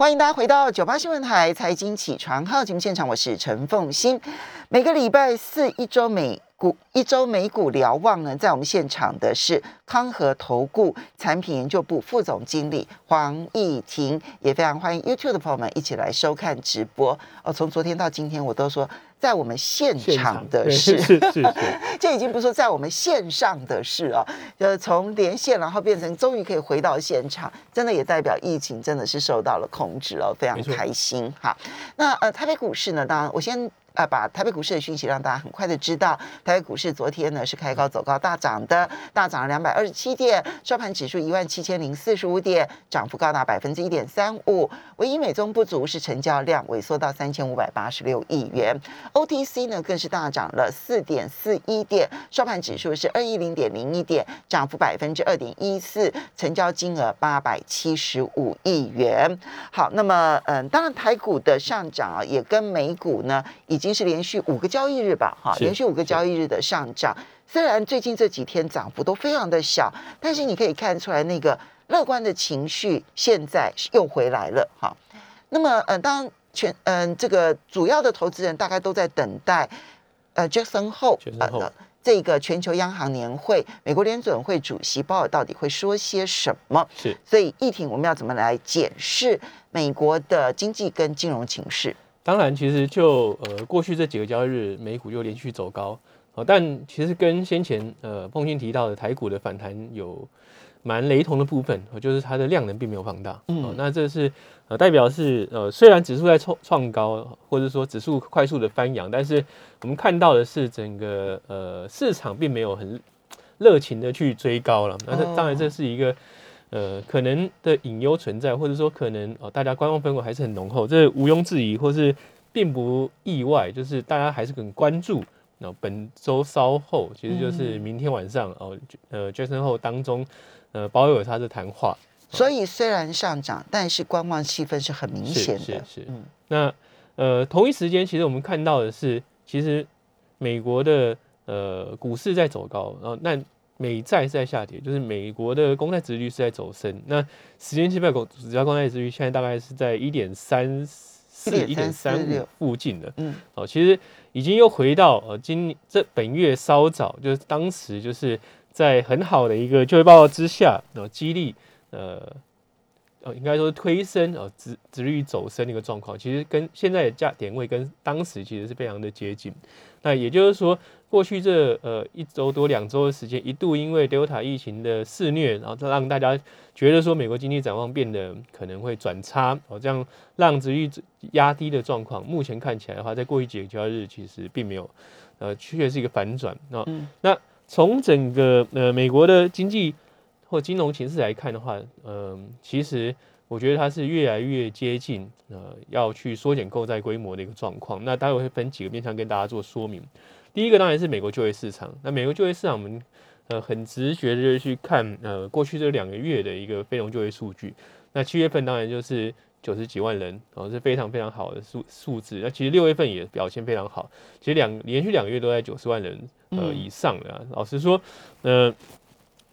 欢迎大家回到九八新闻台财经起床号节目现场，我是陈凤欣。每个礼拜四一周每股一周美股瞭望呢，在我们现场的是康和投顾产品研究部副总经理黄义婷，也非常欢迎 YouTube 的朋友们一起来收看直播。哦，从昨天到今天，我都说在我们现场的事，这 已经不是说在我们线上的事哦，呃，从连线然后变成终于可以回到现场，真的也代表疫情真的是受到了控制哦，非常开心哈。那呃，台北股市呢，当然我先。呃，把台北股市的讯息让大家很快的知道，台北股市昨天呢是开高走高大涨的，大涨了两百二十七点，收盘指数一万七千零四十五点，涨幅高达百分之一点三五。唯一美中不足是成交量萎缩到三千五百八十六亿元，OTC 呢更是大涨了四点四一点，收盘指数是二一零点零一点，涨幅百分之二点一四，成交金额八百七十五亿元。好，那么嗯，当然台股的上涨啊，也跟美股呢已经经是连续五个交易日吧，哈，是连续五个交易日的上涨。虽然最近这几天涨幅都非常的小，但是你可以看出来那个乐观的情绪现在又回来了，哈。那么，呃，当然全嗯、这个主要的投资人大概都在等待，呃，Jackson Hole 呃这个全球央行年会，美国联准会主席鲍尔到底会说些什么？是所以，议庭我们要怎么来检视美国的经济跟金融情势？当然，其实就呃过去这几个交易日，美股又连续走高，哦，但其实跟先前呃凤欣提到的台股的反弹有蛮雷同的部分，哦，就是它的量能并没有放大，嗯。哦，那这是呃代表是呃虽然指数在创创高，或者说指数快速的翻扬，但是我们看到的是整个呃市场并没有很热情的去追高了，那这当然这是一个。呃，可能的隐忧存在，或者说可能哦，大家观望氛围还是很浓厚，这毋庸置疑，或是并不意外，就是大家还是很关注。那本周稍后，其实就是明天晚上哦，呃，Jackson 后当中，呃，鲍威尔他的谈话所以虽然上涨，但是观望气氛是很明显的。是是是嗯那呃，同一时间，其实我们看到的是，其实美国的呃股市在走高，然后那美债是在下跌，就是美国的公债殖率是在走升。那十年期美国指标公债殖率现在大概是在一点三四、一点三五附近的。嗯哦，其实已经又回到呃今这本月稍早，就是当时就是在很好的一个就业报告之下，然后激励呃呃应该说推升呃殖殖率走升的一个状况，其实跟现在的价点位跟当时其实是非常的接近。那也就是说，过去这呃一周多两周的时间，一度因为 Delta 疫情的肆虐，然后让大家觉得说美国经济展望变得可能会转差，哦，这样让值率压低的状况，目前看起来的话，在过去几个交易日其实并没有，呃，确实是一个反转。那、嗯那从整个呃美国的经济或金融形势来看的话，嗯、其实我觉得它是越来越接近呃要去缩减购债规模的一个状况。那待会会分几个面向跟大家做说明。第一个当然是美国就业市场，那美国就业市场我们呃很直觉的就去看呃过去这两个月的一个非农就业数据。那七月份当然就是九十几万人，然哦是非常非常好的数数字。那其实六月份也表现非常好，其实两连续两个月都在九十万人呃嗯以上的、啊。老实说，呃。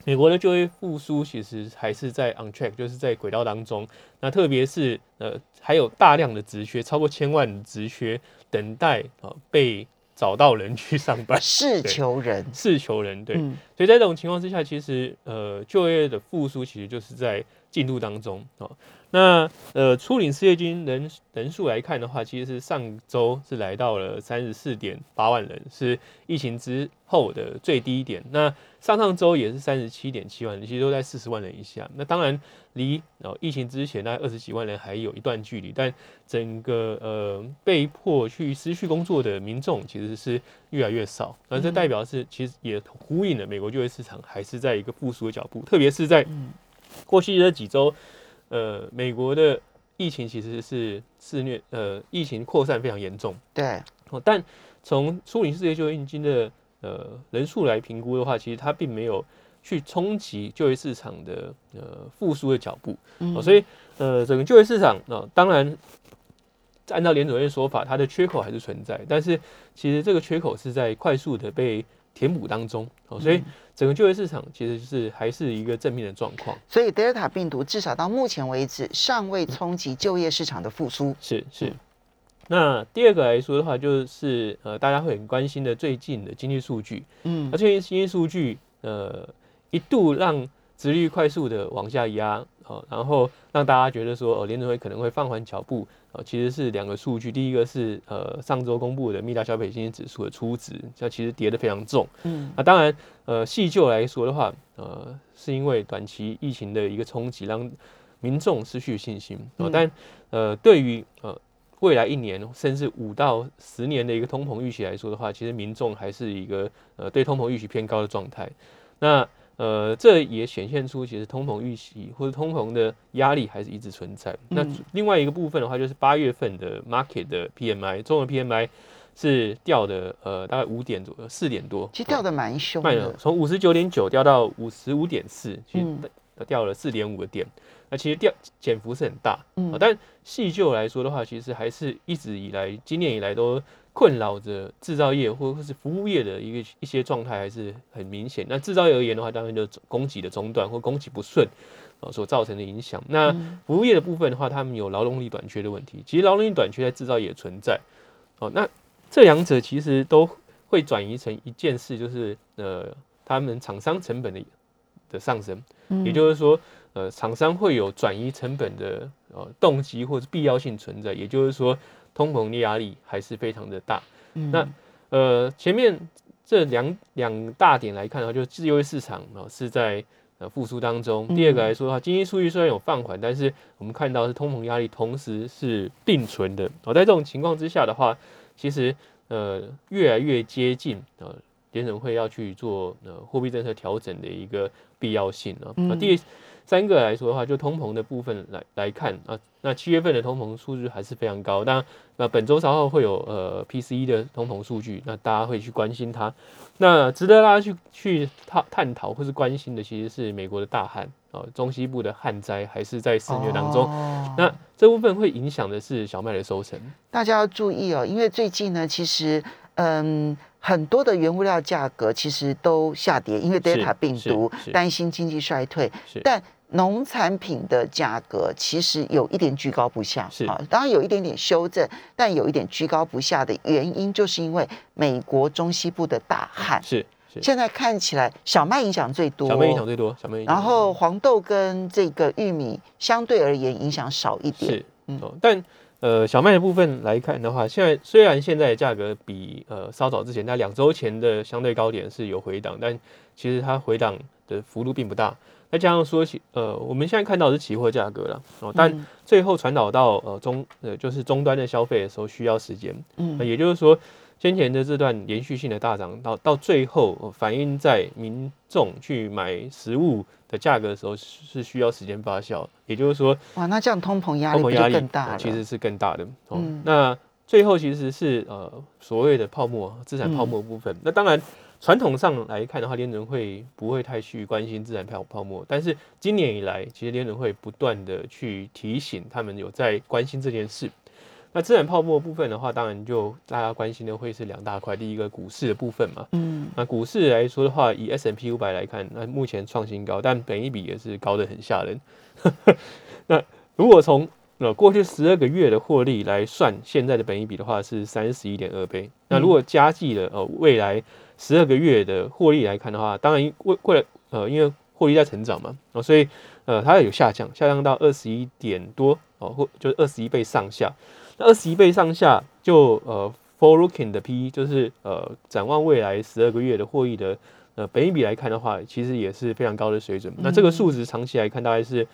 美国的就业复苏其实还是在 on track，就是在轨道当中。那特别是呃，还有大量的职缺，超过千万的职缺等待啊、呃被找到人去上班，是求人。是求人对。嗯所以在这种情况之下，其实呃就业的复苏其实就是在进度当中哦。那呃初领失业金人人数来看的话，其实是上周是来到了三十四点八万人，是疫情之后的最低点。那上上周也是三十七点七万人，其实都在四十万人以下。那当然离哦疫情之前那二十几万人还有一段距离，但整个呃被迫去失去工作的民众其实是越来越少。那这代表是其实也呼应了美国就业市场还是在一个复苏的脚步，特别是在嗯过去这几周，呃，美国的疫情其实是肆虐，呃，疫情扩散非常严重。对，哦，但从初领失业就业金的呃人数来评估的话，其实它并没有去冲击就业市场的呃复苏的脚步。嗯哦，所以呃整个就业市场啊、当然按照联总会说法，它的缺口还是存在，但是其实这个缺口是在快速的被填补当中哦，所以整个就业市场其实是还是一个正面的状况。所以德尔塔病毒至少到目前为止尚未冲击就业市场的复苏。是是。那第二个来说的话，就是呃大家会很关心的最近的经济数据。嗯，而最近经济数据呃一度让殖率快速的往下压，哦，然后让大家觉得说，哦，联储会可能会放缓脚步，哦，其实是两个数据，第一个是呃上周公布的密大消费信心指数的初值，它其实跌得非常重，嗯，那当然，呃，细究来说的话，呃，是因为短期疫情的一个冲击，让民众失去信心，哦，但呃，对于呃未来一年甚至五到十年的一个通膨预期来说的话，其实民众还是一个呃对通膨预期偏高的状态，那。呃，这也显现出其实通膨预期或者通膨的压力还是一直存在。那另外一个部分的话，就是八月份的 market 的 PMI，中文 PMI 是掉的，呃，大概五点左右，四点多，其实掉的蛮凶的，从五十九点九掉到五十五点四，其实掉了四点五个点。那其实掉减幅是很大，嗯，但细就来说的话，其实还是一直以来今年以来都。困扰着制造业或或是服务业的一个一些状态还是很明显。那制造业而言的话，当然就供给的中断或供给不顺啊所造成的影响。那服务业的部分的话，他们有劳动力短缺的问题。其实劳动力短缺在制造业存在。哦，那这两者其实都会转移成一件事，就是呃，他们厂商成本的的上升。也就是说，呃，厂商会有转移成本的呃动机或者必要性存在。也就是说。通膨的压力还是非常的大。那呃，前面这两两大点来看的话，就是自由市场啊是在呃复苏当中。第二个来说的话，经济数据虽然有放缓，但是我们看到是通膨压力同时是并存的。哦，在这种情况之下的话，其实呃越来越接近呃联准会要去做呃货币政策调整的一个必要性啊。那第三个来说的话，就通膨的部分来来看啊，那七月份的通膨数据还是非常高。那那本周稍后会有呃 PCE 的通膨数据，那大家会去关心它。那值得大家去去探探讨或是关心的，其实是美国的大旱啊，中西部的旱灾还是在肆虐当中。那这部分会影响的是小麦的收成。大家要注意哦，因为最近呢，其实嗯很多的原物料价格其实都下跌，因为 Delta 病毒担心经济衰退，但农产品的价格其实有一点居高不下，是。啊，当然有一点点修正，但有一点居高不下的原因，就是因为美国中西部的大旱，是是，现在看起来小麦影响最多，小麦影响最多，小麦，然后黄豆跟这个玉米相对而言影响少一点，是，嗯，但呃小麦的部分来看的话，现在虽然现在的价格比呃稍早之前，在两周前的相对高点是有回档，但其实它回档的幅度并不大。再加上说起，呃，我们现在看到是期货价格了哦，但最后传导到呃中呃就是终端的消费的时候需要时间，嗯，也就是说先前的这段连续性的大涨到到最后反映在民众去买食物的价格的时候是需要时间发酵，也就是说，哇，那这样通膨压力通膨压力更大，其实是更大的哦。那最后其实是呃所谓的泡沫资产泡沫部分，那当然。传统上来看的话，联准会不会太去关心资产泡泡沫，但是今年以来，其实联准会不断的去提醒他们有在关心这件事。那资产泡沫部分的话，当然就大家关心的会是两大块，第一个股市的部分嘛。嗯。那股市来说的话，以 S M P 五百来看，那目前创新高，但本一比也是高的很吓人。那如果从呃过去十二个月的获利来算，现在的本一比的话是三十一点二倍。那如果加计了呃未来十二个月的获利来看的话，当然为为了呃，因为获利在成长嘛，哦，所以呃，它有下降，下降到二十一点多哦，或就是二十一倍上下。那二十一倍上下，就呃，forward-looking 的 P，就是呃，展望未来十二个月的获益的呃，本益比来看的话，其实也是非常高的水准。那这个数值长期来看，大概是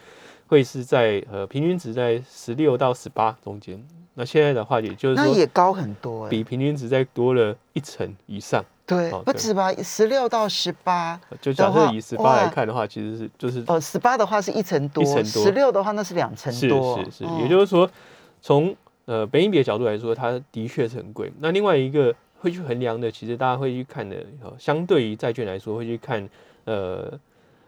会是在呃平均值在十六到十八中间。那现在的话，也就是那也高很多，比平均值再多了一成以上。对，不止吧，十六到十八，就假设以十八来看的话，其实是就是哦，十八的话是一层多，十六的话那是两层多，是是是，也就是说，从呃本影比的角度来说，它的确是很贵。那另外一个会去衡量的，其实大家会去看的，相对于债券来说，会去看呃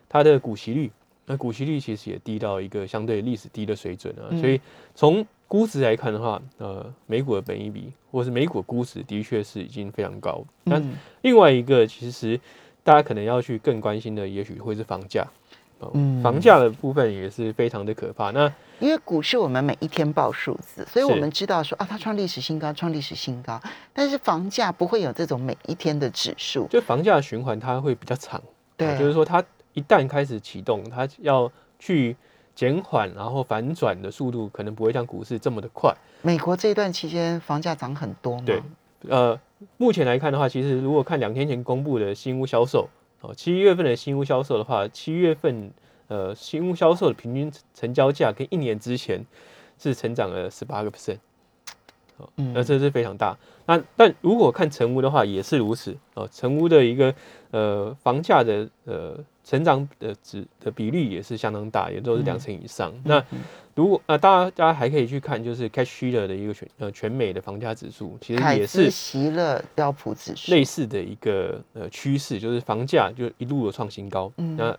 它的股息率。那股息率其实也低到一个相对历史低的水准啊，所以从估值来看的话，呃，美股的本益比或是美股的估值的确是已经非常高。那嗯另外一个，其实大家可能要去更关心的，也许会是房价。哦嗯房价的部分也是非常的可怕。那因为股市我们每一天报数字，所以我们知道说啊，它创历史新高，创历史新高。但是房价不会有这种每一天的指数，就房价循环它会比较长，对，哦就是说它一旦开始启动，它要去减缓，然后反转的速度可能不会像股市这么的快。美国这一段期间房价涨很多吗，对呃，目前来看的话，其实如果看两天前公布的新屋销售，哦，七月份的新屋销售的话，七月份呃新屋销售的平均成交价跟一年之前是成长了十八个 percent，哦，嗯那这是非常大。那但如果看成屋的话，也是如此哦，成屋的一个呃房价的呃成长的值的比率也是相当大，也都是两成以上。那如果啊，大家大家还可以去看，就是 Cash Sheeler 的一个全呃全美的房价指数，其实也是斯席勒标普指数，类似的一个呃趋势，就是房价就一路的创新高。嗯那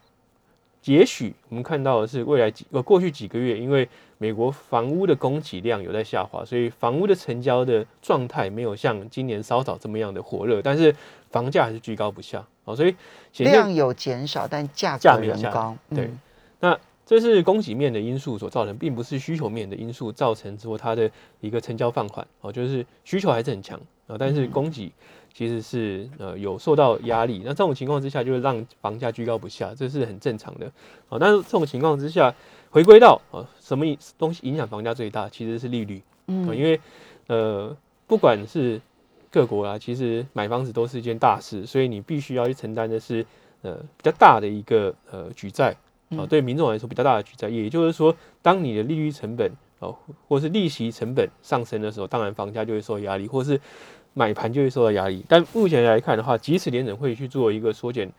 也许我们看到的是未来几呃过去几个月，因为美国房屋的供给量有在下滑，所以房屋的成交的状态没有像今年稍早这么样的火热，但是房价还是居高不下哦，所以量有减少，但价格仍高，对。嗯。那这是供给面的因素所造成，并不是需求面的因素造成说它的一个成交放缓哦，就是需求还是很强啊，但是供给其实是呃有受到压力。那这种情况之下，就会让房价居高不下，这是很正常的啊。但是这种情况之下，回归到啊什么东西影响房价最大，其实是利率因为呃不管是各国啊，其实买房子都是一件大事，所以你必须要去承担的是呃比较大的一个呃举债。啊，嗯对民众来说比较大的举债，也就是说，当你的利率成本哦，或是利息成本上升的时候，当然房价就会受到压力，或是买盘就会受到压力。但目前来看的话，即使联准会去做一个缩减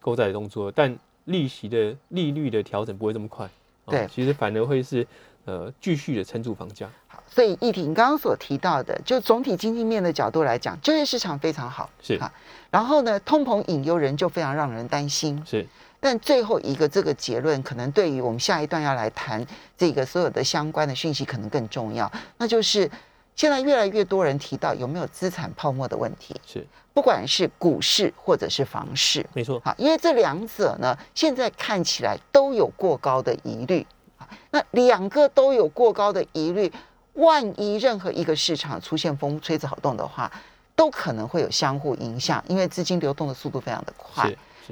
购债的动作，但利息的利率的调整不会这么快。哦对其实反而会是呃继续的撑住房价。好所以议题你刚刚所提到的，就总体经济面的角度来讲，就业市场非常好，是好然后呢，通膨隐忧人就非常让人担心。是但最后一个这个结论，可能对于我们下一段要来谈这个所有的相关的讯息，可能更重要。那就是现在越来越多人提到有没有资产泡沫的问题，是，不管是股市或者是房市。没错，好，因为这两者呢，现在看起来都有过高的疑虑。啊那两个都有过高的疑虑，万一任何一个市场出现风吹草动的话，都可能会有相互影响，因为资金流动的速度非常的快。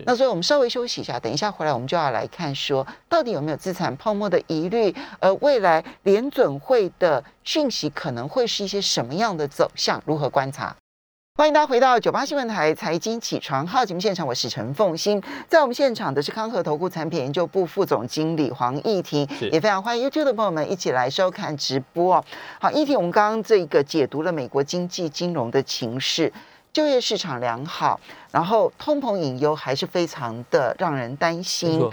那所以我们稍微休息一下，等一下回来我们就要来看说，到底有没有资产泡沫的疑虑，而未来联准会的讯息可能会是一些什么样的走向，如何观察？欢迎大家回到九八新闻台财经起床号节目现场，我是陈凤欣，在我们现场的是康和投顾产品研究部副总经理黄义婷，也非常欢迎 YouTube 的朋友们一起来收看直播哦。好，义婷，我们刚刚这个解读了美国经济金融的情势。就业市场良好，然后通膨隐忧还是非常的让人担心。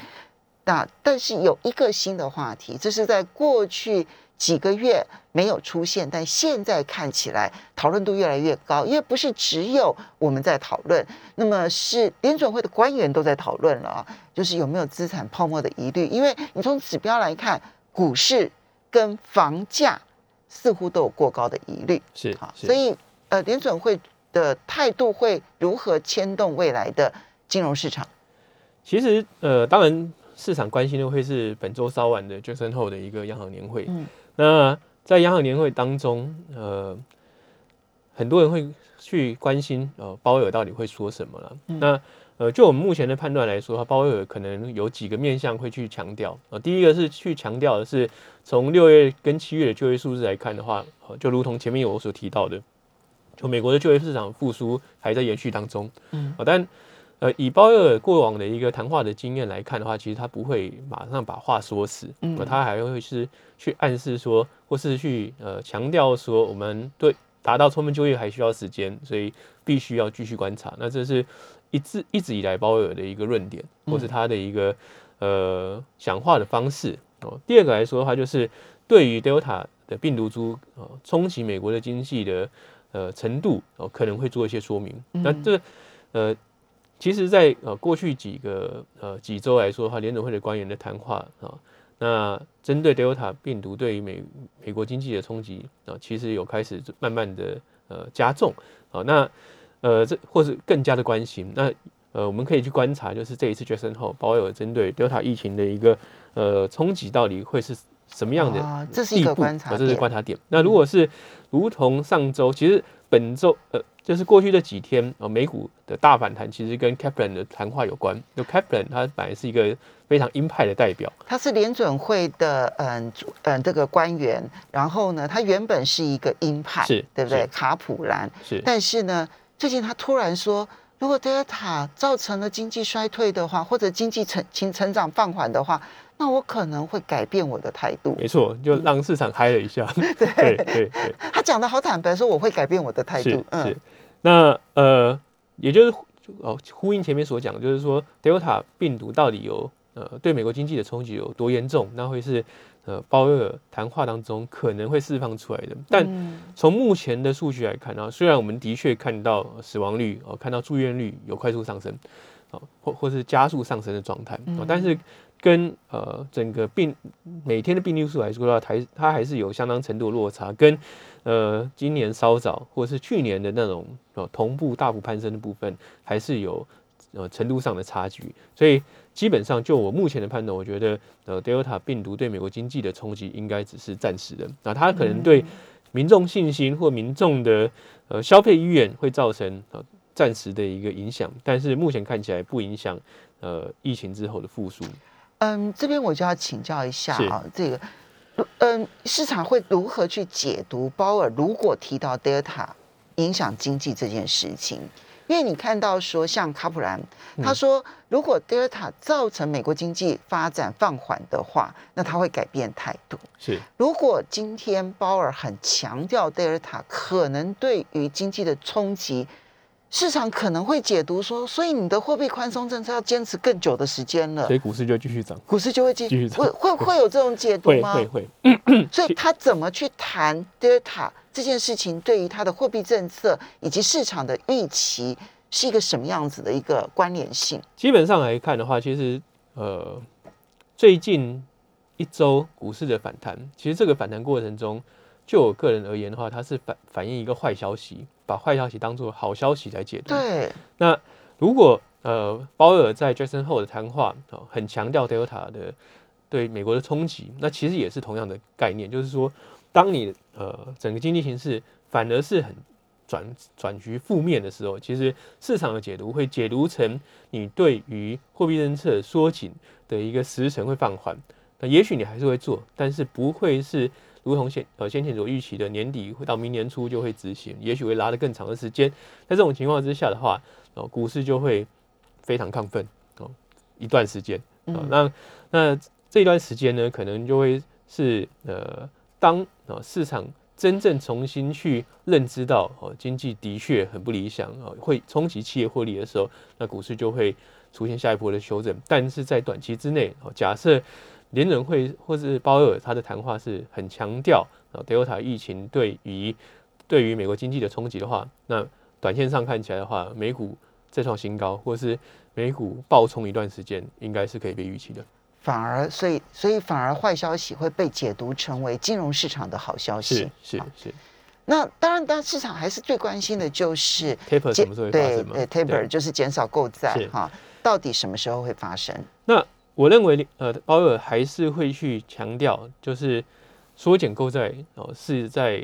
那但是有一个新的话题，这是在过去几个月没有出现，但现在看起来讨论度越来越高，因为不是只有我们在讨论，那么是联准会的官员都在讨论了啊，就是有没有资产泡沫的疑虑，因为你从指标来看，股市跟房价似乎都有过高的疑虑。是好，是所以呃，联准会的态度会如何牵动未来的金融市场？其实呃，当然市场关心的会是本周稍晚的 Jackson Hole 的一个央行年会。嗯那在央行年会当中，呃，很多人会去关心呃鲍威尔到底会说什么了。嗯那呃，就我们目前的判断来说，鲍威尔可能有几个面向会去强调。呃，第一个是去强调的是从六月跟七月的就业数字来看的话，呃，就如同前面我所提到的，就美国的就业市场复苏还在延续当中。嗯啊，但呃，以鲍威尔过往的一个谈话的经验来看的话，其实他不会马上把话说死，嗯呃他还会是去暗示说，或是去呃强调说，我们对达到充分就业还需要时间，所以必须要继续观察。那这是一直一直以来鲍威尔的一个论点，或是他的一个呃讲话的方式哦。第二个来说的话，就是对于 Delta 的病毒株呃冲击美国的经济的呃程度哦，可能会做一些说明。那这呃。其实在，呃过去几个呃几周来说的话，联总会的官员的谈话啊，那针对 Delta 病毒对于美美国经济的冲击啊，其实有开始慢慢的呃加重啊。那呃这或是更加的关心。那呃我们可以去观察，就是这一次 Jackson 后，鲍威尔针对 Delta 疫情的一个呃冲击到底会是什么样的？这是一个观察，这是观察点。那如果是如同上周，其实本周呃。就是过去这几天呃，美股的大反弹其实跟 Kaplan 的谈话有关。就 Kaplan 他本来是一个非常鹰派的代表，他是联准会的嗯嗯这个官员，然后呢，他原本是一个鹰派，是对不对？卡普兰是，但是呢，最近他突然说，如果 Delta 造成了经济衰退的话，或者经济成成成长放缓的话。那我可能会改变我的态度。没错，就让市场嗨了一下。对对对，他讲的好坦白，说我会改变我的态度。是，那呃，也就是哦，呼应前面所讲，就是说，Delta 病毒到底有呃对美国经济的冲击有多严重？那会是呃鲍威尔谈话当中可能会释放出来的。但从目前的数据来看呢，虽然我们的确看到死亡率哦，看到住院率有快速上升，哦，或或是加速上升的状态，哦，但是。跟呃整个病每天的病例数来说的话，台它还是有相当程度的落差，跟呃今年稍早或者是去年的那种呃同步大幅攀升的部分，还是有呃程度上的差距。所以基本上就我目前的判断，我觉得呃 Delta 病毒对美国经济的冲击应该只是暂时的，那它可能对民众信心或民众的呃消费意愿会造成呃暂时的一个影响，但是目前看起来不影响呃疫情之后的复苏。嗯，这边我就要请教一下啊，这个，嗯，市场会如何去解读鲍尔如果提到 Delta 影响经济这件事情？因为你看到说，像卡普兰他说，如果德尔塔造成美国经济发展放缓的话，那他会改变态度。是，如果今天鲍尔很强调德尔塔可能对于经济的冲击。市场可能会解读说，所以你的货币宽松政策要坚持更久的时间了，所以股市就继续涨，股市就会继续涨，会会会有这种解读吗？会会。所以他怎么去谈 Delta 这件事情，对于他的货币政策以及市场的预期是一个什么样子的一个关联性？基本上来看的话，其实呃，最近一周股市的反弹，其实这个反弹过程中。就我个人而言的话，它是反反映一个坏消息，把坏消息当做好消息来解读。对。那如果呃鲍尔在 Jackson 后的谈话啊，很强调 Delta 的对美国的冲击，那其实也是同样的概念，就是说，当你呃整个经济形势反而是很转转局负面的时候，其实市场的解读会解读成你对于货币政策缩紧的一个时程会放缓。那也许你还是会做，但是不会是。如同先呃先前所预期的年底会到明年初就会执行，也许会拉得更长的时间。在这种情况之下的话，哦股市就会非常亢奋哦一段时间啊。那那这段时间呢，可能就会是呃当啊市场真正重新去认知到哦经济的确很不理想啊，会冲击企业获利的时候，那股市就会出现下一波的修正。但是在短期之内哦，假设。联准会或是鲍尔，他的谈话是很强调啊，Delta 疫情对于对于美国经济的冲击的话，那短线上看起来的话，美股再创新高，或是美股暴冲一段时间，应该是可以被预期的。反而，所以所以反而坏消息会被解读成为金融市场的好消息。是是是。那当然，当然市场还是最关心的就是 Taper 什么时候会发生对对，Taper 就是减少购债哈，到底什么时候会发生？那我认为，呃，鲍尔还是会去强调，就是缩减购债哦，是在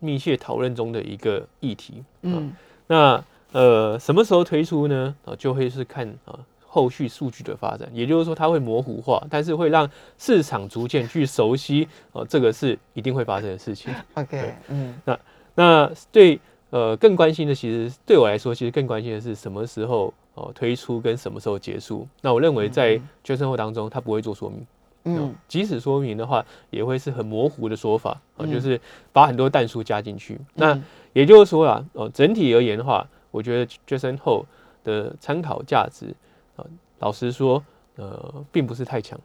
密切讨论中的一个议题。嗯，那呃，什么时候推出呢？啊，就会是看啊后续数据的发展，也就是说，它会模糊化，但是会让市场逐渐去熟悉哦，这个是一定会发生的事情。OK，嗯，那那对呃更关心的，其实对我来说，其实更关心的是什么时候。哦，推出跟什么时候结束？那我认为在决策后当中，他不会做说明。嗯，即使说明的话，也会是很模糊的说法啊，就是把很多弹数加进去。那也就是说啊，哦，整体而言的话，我觉得决策后的参考价值啊，老实说，呃，并不是太强。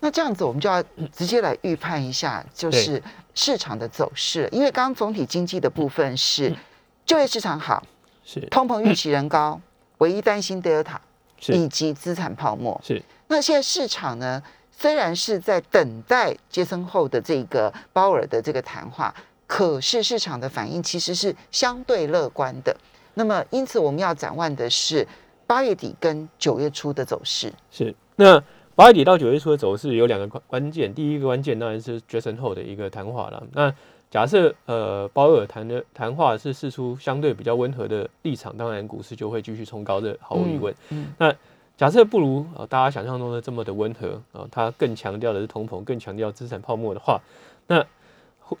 那这样子，我们就要直接来预判一下，就是市场的走势。因为刚刚总体经济的部分是就业市场好，是通膨预期人高。唯一担心德尔塔以及资产泡沫是。那现在市场呢，虽然是在等待杰森后的这个鲍尔的这个谈话，可是市场的反应其实是相对乐观的。那么，因此我们要展望的是八月底跟九月初的走势。是那八月底到九月初的走势有两个关关键，第一个关键当然是杰森后的一个谈话了。那假设呃鲍尔谈的谈话是释出相对比较温和的立场，当然股市就会继续冲高，这毫无疑问。嗯那假设不如呃大家想象中的这么的温和，呃，它更强调的是通膨，更强调资产泡沫的话，那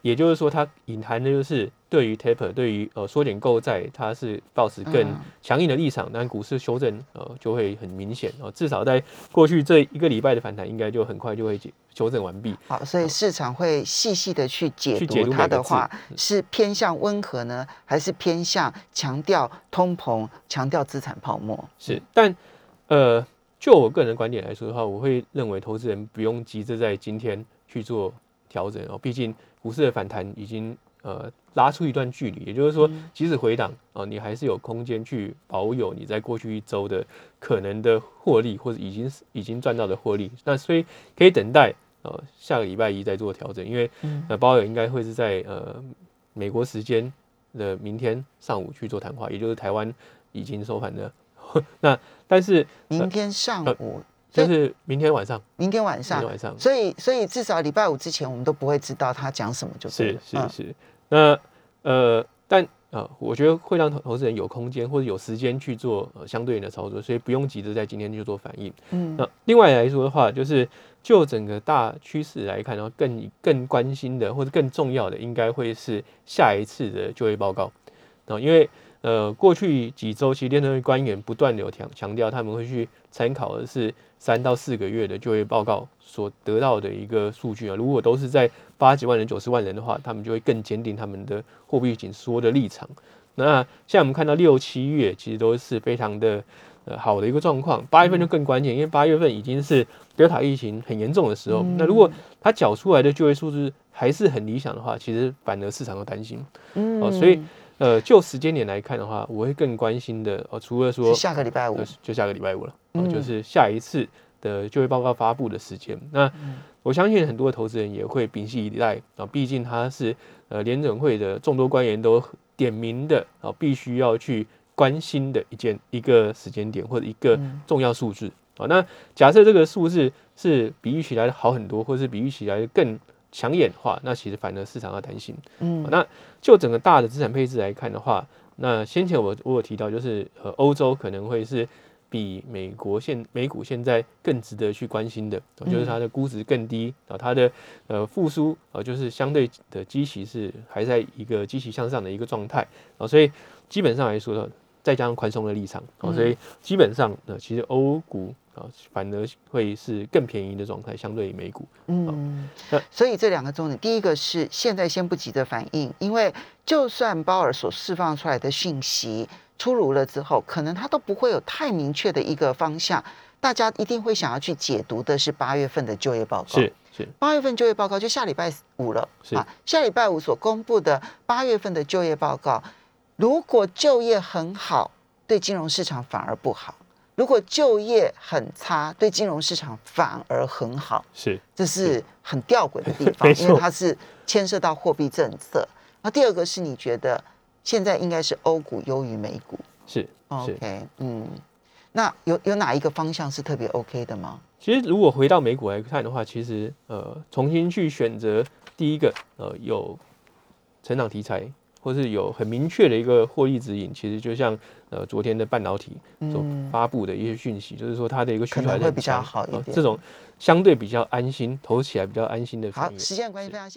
也就是说，它隐含的就是对于 taper，对于呃缩减购债，它是保持更嗯强硬的立场，但股市修正呃就会很明显哦、至少在过去这一个礼拜的反弹，应该就很快就会解修正完毕。好，所以市场会细细的去解读它的话，是偏向温和呢，还是偏向强调通膨、强调资产泡沫？是，但呃，就我个人的观点来说的话，我会认为投资人不用急着在今天去做调整哦，毕竟股市的反弹已经呃拉出一段距离，也就是说，即使回档哦、你还是有空间去保有你在过去一周的可能的获利，或者已经已经赚到的获利。那所以可以等待呃下个礼拜一再做调整，因为呃鲍尔应该会是在呃美国时间的明天上午去做谈话，也就是台湾已经收盘的。那但是明天上呃午，就是明天晚上，明天晚上。明天，晚上。所以所以至少礼拜五之前，我们都不会知道他讲什么就对是是是。那呃，但呃，我觉得会让投投资人有空间或者有时间去做呃相对应的操作，所以不用急着在今天就做反应。嗯那另外来说的话，就是就整个大趋势来看，然后更更关心的或者更重要的，应该会是下一次的就业报告。啊，因为呃，过去几周其实联储会官员不断的有强强调，他们会去参考的是三到四个月的就业报告所得到的一个数据啊。如果都是在八十万人、九十万人的话，他们就会更坚定他们的货币紧缩的立场。那现在我们看到六七月其实都是非常的呃好的一个状况，八月份就更关键，因为八月份已经是德尔塔疫情很严重的时候。那如果它缴出来的就业数字还是很理想的话，其实反而市场都担心。嗯哦，所以呃，就时间点来看的话，我会更关心的哦，除了说下个礼拜五呃，就下个礼拜五了，哦，嗯就是下一次的就业报告发布的时间。那嗯我相信很多的投资人也会屏息以待啊，毕竟他是呃联准会的众多官员都点名的啊，必须要去关心的一件一个时间点或者一个嗯重要数字啊。那假设这个数字是比预期来的好很多，或是比预期来的更抢眼的话，那其实反而市场要担心。嗯那就整个大的资产配置来看的话，那先前我我有提到，就是呃欧洲可能会是比美国现美股现在更值得去关心的，呃就是它的估值更低啊，它的呃复苏啊，就是相对的基期是还在一个积极向上的一个状态啊，所以基本上来说呢，再加上宽松的立场啊，所以基本上呃其实欧股啊反而会是更便宜的状态，相对于美股。嗯那，所以这两个重点，第一个是现在先不急着反应，因为就算鲍尔所释放出来的讯息出炉了之后，可能他都不会有太明确的一个方向，大家一定会想要去解读的是八月份的就业报告。是是八月份就业报告就下礼拜五了是啊，下礼拜五所公布的八月份的就业报告，如果就业很好，对金融市场反而不好；如果就业很差，对金融市场反而很好。是这是很吊诡的地方 因为它是牵涉到货币政策。那第二个是你觉得现在应该是欧股优于美股是是。？OK，嗯，那有有哪一个方向是特别 OK 的吗？其实如果回到美股来看的话，其实呃重新去选择第一个呃有成长题材，或是有很明确的一个获利指引，其实就像呃昨天的半导体所发布的一些讯息，就是说它的一个需求还是比较好一点呃这种相对比较安心，投起来比较安心的好。时间关系，非常谢谢。